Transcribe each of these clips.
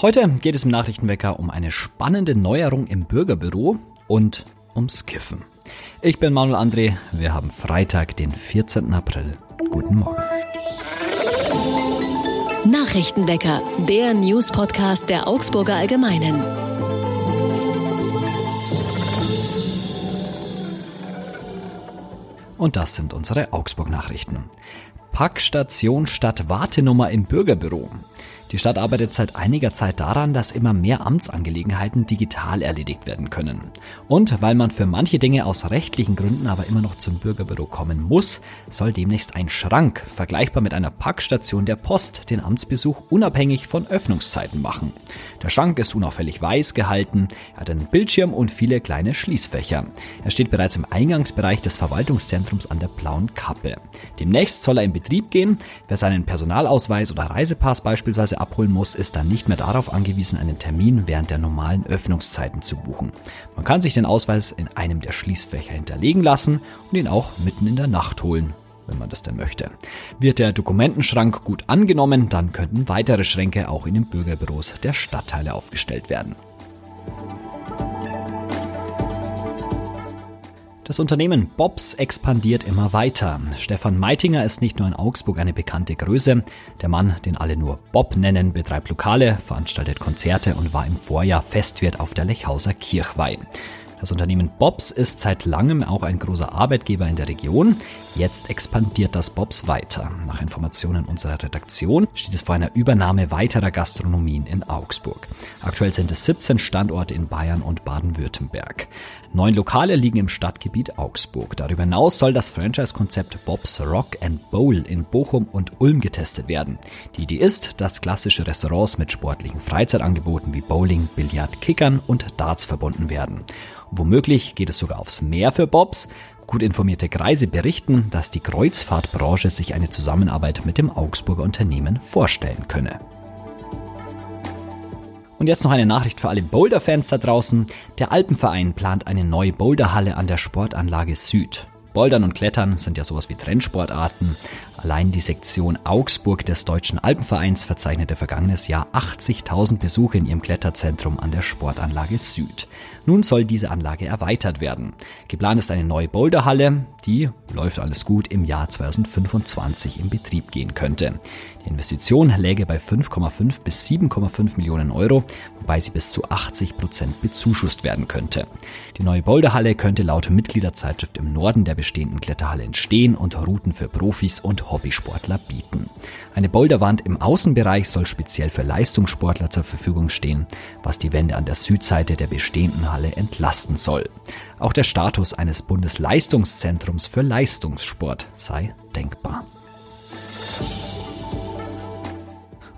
Heute geht es im Nachrichtenwecker um eine spannende Neuerung im Bürgerbüro und ums Kiffen. Ich bin Manuel André, wir haben Freitag, den 14. April. Guten Morgen. Nachrichtenwecker, der News-Podcast der Augsburger Allgemeinen. Und das sind unsere Augsburg-Nachrichten. Packstation statt Wartenummer im Bürgerbüro. Die Stadt arbeitet seit einiger Zeit daran, dass immer mehr Amtsangelegenheiten digital erledigt werden können. Und weil man für manche Dinge aus rechtlichen Gründen aber immer noch zum Bürgerbüro kommen muss, soll demnächst ein Schrank, vergleichbar mit einer Packstation der Post, den Amtsbesuch unabhängig von Öffnungszeiten machen. Der Schrank ist unauffällig weiß gehalten, er hat einen Bildschirm und viele kleine Schließfächer. Er steht bereits im Eingangsbereich des Verwaltungszentrums an der Blauen Kappe. Demnächst soll er in Betrieb gehen. Wer seinen Personalausweis oder Reisepass beispielsweise abholen muss, ist dann nicht mehr darauf angewiesen, einen Termin während der normalen Öffnungszeiten zu buchen. Man kann sich den Ausweis in einem der Schließfächer hinterlegen lassen und ihn auch mitten in der Nacht holen wenn man das denn möchte. Wird der Dokumentenschrank gut angenommen, dann könnten weitere Schränke auch in den Bürgerbüros der Stadtteile aufgestellt werden. Das Unternehmen Bobs expandiert immer weiter. Stefan Meitinger ist nicht nur in Augsburg eine bekannte Größe. Der Mann, den alle nur Bob nennen, betreibt Lokale, veranstaltet Konzerte und war im Vorjahr Festwirt auf der Lechhauser Kirchweih. Das Unternehmen Bobs ist seit langem auch ein großer Arbeitgeber in der Region. Jetzt expandiert das Bobs weiter. Nach Informationen unserer Redaktion steht es vor einer Übernahme weiterer Gastronomien in Augsburg. Aktuell sind es 17 Standorte in Bayern und Baden-Württemberg. Neun Lokale liegen im Stadtgebiet Augsburg. Darüber hinaus soll das Franchise-Konzept Bob's Rock and Bowl in Bochum und Ulm getestet werden. Die Idee ist, dass klassische Restaurants mit sportlichen Freizeitangeboten wie Bowling, Billard, Kickern und Darts verbunden werden. Womöglich geht es sogar aufs Meer für Bobs. Gut informierte Kreise berichten, dass die Kreuzfahrtbranche sich eine Zusammenarbeit mit dem Augsburger Unternehmen vorstellen könne. Und jetzt noch eine Nachricht für alle Boulder-Fans da draußen. Der Alpenverein plant eine neue Boulderhalle an der Sportanlage Süd. Bouldern und Klettern sind ja sowas wie Trendsportarten. Allein die Sektion Augsburg des Deutschen Alpenvereins verzeichnete vergangenes Jahr 80.000 Besuche in ihrem Kletterzentrum an der Sportanlage Süd. Nun soll diese Anlage erweitert werden. Geplant ist eine neue Boulderhalle, die, läuft alles gut, im Jahr 2025 in Betrieb gehen könnte. Die Investition läge bei 5,5 bis 7,5 Millionen Euro, wobei sie bis zu 80 Prozent bezuschusst werden könnte. Die neue Boulderhalle könnte laut Mitgliederzeitschrift im Norden der bestehenden Kletterhalle entstehen und Routen für Profis und Hobbysportler bieten. Eine Boulderwand im Außenbereich soll speziell für Leistungssportler zur Verfügung stehen, was die Wände an der Südseite der bestehenden Halle entlasten soll. Auch der Status eines Bundesleistungszentrums für Leistungssport sei denkbar.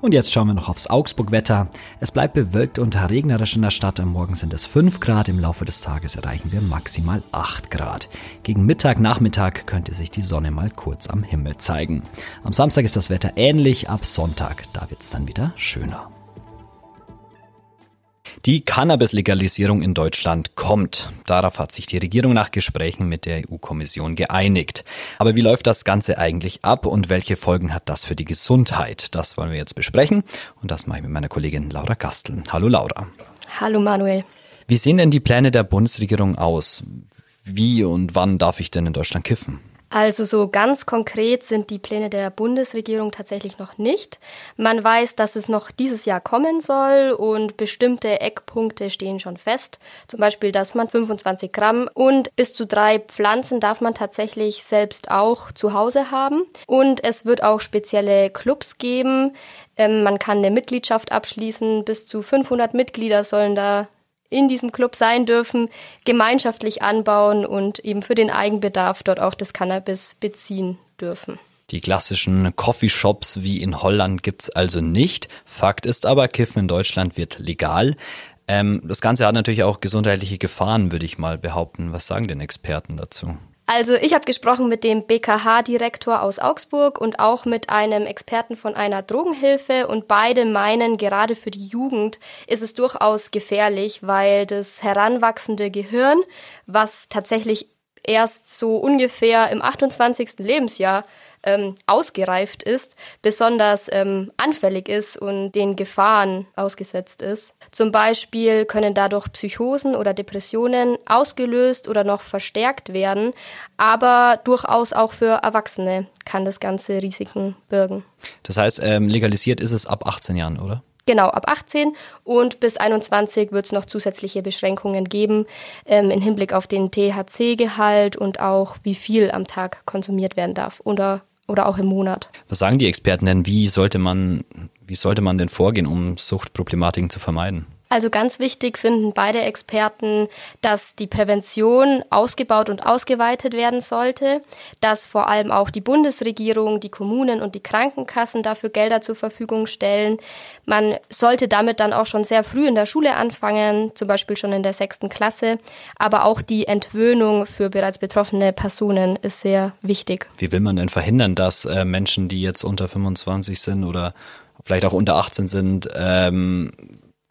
Und jetzt schauen wir noch aufs Augsburg-Wetter. Es bleibt bewölkt und regnerisch in der Stadt. Am Morgen sind es 5 Grad, im Laufe des Tages erreichen wir maximal 8 Grad. Gegen Mittag, Nachmittag könnte sich die Sonne mal kurz am Himmel zeigen. Am Samstag ist das Wetter ähnlich, ab Sonntag, da wird's dann wieder schöner. Die Cannabis-Legalisierung in Deutschland kommt. Darauf hat sich die Regierung nach Gesprächen mit der EU-Kommission geeinigt. Aber wie läuft das Ganze eigentlich ab und welche Folgen hat das für die Gesundheit? Das wollen wir jetzt besprechen und das mache ich mit meiner Kollegin Laura Gastel. Hallo Laura. Hallo Manuel. Wie sehen denn die Pläne der Bundesregierung aus? Wie und wann darf ich denn in Deutschland kiffen? Also so ganz konkret sind die Pläne der Bundesregierung tatsächlich noch nicht. Man weiß, dass es noch dieses Jahr kommen soll und bestimmte Eckpunkte stehen schon fest. Zum Beispiel, dass man 25 Gramm und bis zu drei Pflanzen darf man tatsächlich selbst auch zu Hause haben. Und es wird auch spezielle Clubs geben. Ähm, man kann eine Mitgliedschaft abschließen. Bis zu 500 Mitglieder sollen da in diesem Club sein dürfen, gemeinschaftlich anbauen und eben für den Eigenbedarf dort auch das Cannabis beziehen dürfen. Die klassischen Coffeeshops wie in Holland gibt's also nicht. Fakt ist aber, Kiffen in Deutschland wird legal. Ähm, das Ganze hat natürlich auch gesundheitliche Gefahren, würde ich mal behaupten. Was sagen denn Experten dazu? Also ich habe gesprochen mit dem BKH-Direktor aus Augsburg und auch mit einem Experten von einer Drogenhilfe. Und beide meinen, gerade für die Jugend ist es durchaus gefährlich, weil das heranwachsende Gehirn, was tatsächlich erst so ungefähr im 28. Lebensjahr ähm, ausgereift ist, besonders ähm, anfällig ist und den Gefahren ausgesetzt ist. Zum Beispiel können dadurch Psychosen oder Depressionen ausgelöst oder noch verstärkt werden, aber durchaus auch für Erwachsene kann das Ganze Risiken birgen. Das heißt, ähm, legalisiert ist es ab 18 Jahren, oder? Genau, ab 18 und bis 21 wird es noch zusätzliche Beschränkungen geben ähm, im Hinblick auf den THC-Gehalt und auch wie viel am Tag konsumiert werden darf oder oder auch im Monat. Was sagen die Experten denn? Wie sollte man, wie sollte man denn vorgehen, um Suchtproblematiken zu vermeiden? Also ganz wichtig finden beide Experten, dass die Prävention ausgebaut und ausgeweitet werden sollte, dass vor allem auch die Bundesregierung, die Kommunen und die Krankenkassen dafür Gelder zur Verfügung stellen. Man sollte damit dann auch schon sehr früh in der Schule anfangen, zum Beispiel schon in der sechsten Klasse. Aber auch die Entwöhnung für bereits betroffene Personen ist sehr wichtig. Wie will man denn verhindern, dass äh, Menschen, die jetzt unter 25 sind oder vielleicht auch unter 18 sind, ähm,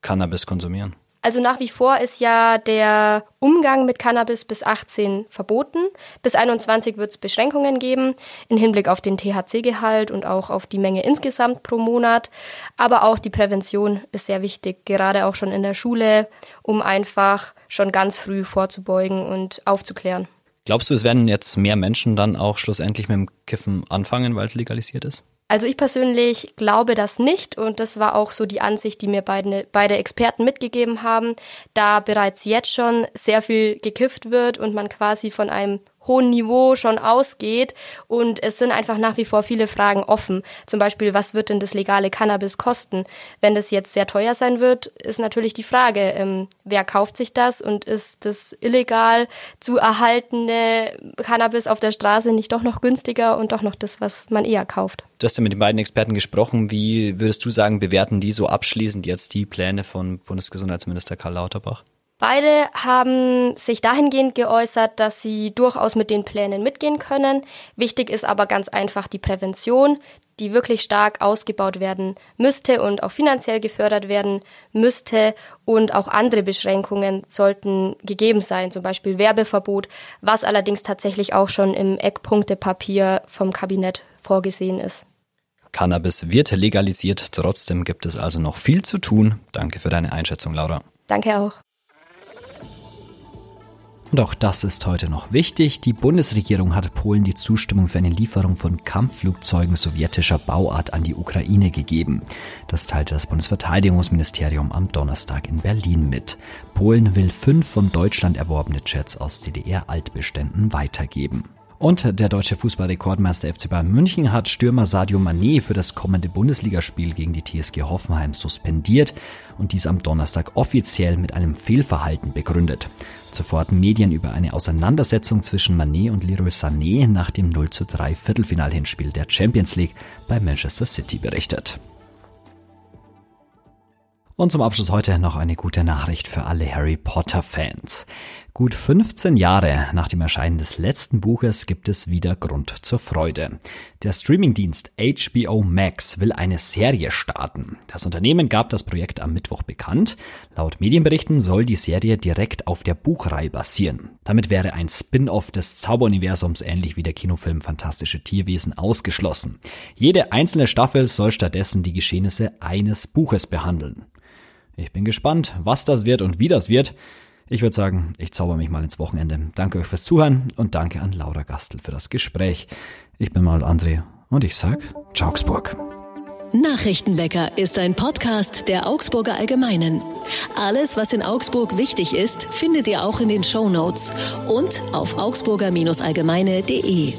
Cannabis konsumieren? Also nach wie vor ist ja der Umgang mit Cannabis bis 18 verboten. Bis 21 wird es Beschränkungen geben im Hinblick auf den THC-Gehalt und auch auf die Menge insgesamt pro Monat. Aber auch die Prävention ist sehr wichtig, gerade auch schon in der Schule, um einfach schon ganz früh vorzubeugen und aufzuklären. Glaubst du, es werden jetzt mehr Menschen dann auch schlussendlich mit dem Kiffen anfangen, weil es legalisiert ist? Also ich persönlich glaube das nicht und das war auch so die Ansicht, die mir beide, beide Experten mitgegeben haben, da bereits jetzt schon sehr viel gekifft wird und man quasi von einem hohen Niveau schon ausgeht. Und es sind einfach nach wie vor viele Fragen offen. Zum Beispiel, was wird denn das legale Cannabis kosten? Wenn das jetzt sehr teuer sein wird, ist natürlich die Frage, ähm, wer kauft sich das und ist das illegal zu erhaltene Cannabis auf der Straße nicht doch noch günstiger und doch noch das, was man eher kauft? Du hast ja mit den beiden Experten gesprochen. Wie würdest du sagen, bewerten die so abschließend jetzt die Pläne von Bundesgesundheitsminister Karl Lauterbach? Beide haben sich dahingehend geäußert, dass sie durchaus mit den Plänen mitgehen können. Wichtig ist aber ganz einfach die Prävention, die wirklich stark ausgebaut werden müsste und auch finanziell gefördert werden müsste. Und auch andere Beschränkungen sollten gegeben sein, zum Beispiel Werbeverbot, was allerdings tatsächlich auch schon im Eckpunktepapier vom Kabinett vorgesehen ist. Cannabis wird legalisiert, trotzdem gibt es also noch viel zu tun. Danke für deine Einschätzung, Laura. Danke auch. Und auch das ist heute noch wichtig. Die Bundesregierung hat Polen die Zustimmung für eine Lieferung von Kampfflugzeugen sowjetischer Bauart an die Ukraine gegeben. Das teilte das Bundesverteidigungsministerium am Donnerstag in Berlin mit. Polen will fünf von Deutschland erworbene Jets aus DDR-Altbeständen weitergeben. Und der deutsche Fußballrekordmeister FC Bayern München hat Stürmer Sadio Mané für das kommende Bundesligaspiel gegen die TSG Hoffenheim suspendiert und dies am Donnerstag offiziell mit einem Fehlverhalten begründet. Zuvor hatten Medien über eine Auseinandersetzung zwischen Mané und Leroy Sané nach dem 0 zu 3 Viertelfinalhinspiel der Champions League bei Manchester City berichtet. Und zum Abschluss heute noch eine gute Nachricht für alle Harry Potter Fans. Gut 15 Jahre nach dem Erscheinen des letzten Buches gibt es wieder Grund zur Freude. Der Streamingdienst HBO Max will eine Serie starten. Das Unternehmen gab das Projekt am Mittwoch bekannt. Laut Medienberichten soll die Serie direkt auf der Buchreihe basieren. Damit wäre ein Spin-off des Zauberuniversums ähnlich wie der Kinofilm Fantastische Tierwesen ausgeschlossen. Jede einzelne Staffel soll stattdessen die Geschehnisse eines Buches behandeln. Ich bin gespannt, was das wird und wie das wird. Ich würde sagen, ich zauber mich mal ins Wochenende. Danke euch fürs Zuhören und danke an Laura Gastel für das Gespräch. Ich bin mal André und ich sag Augsburg. Nachrichtenwecker ist ein Podcast der Augsburger Allgemeinen. Alles, was in Augsburg wichtig ist, findet ihr auch in den Show Notes und auf augsburger-allgemeine.de.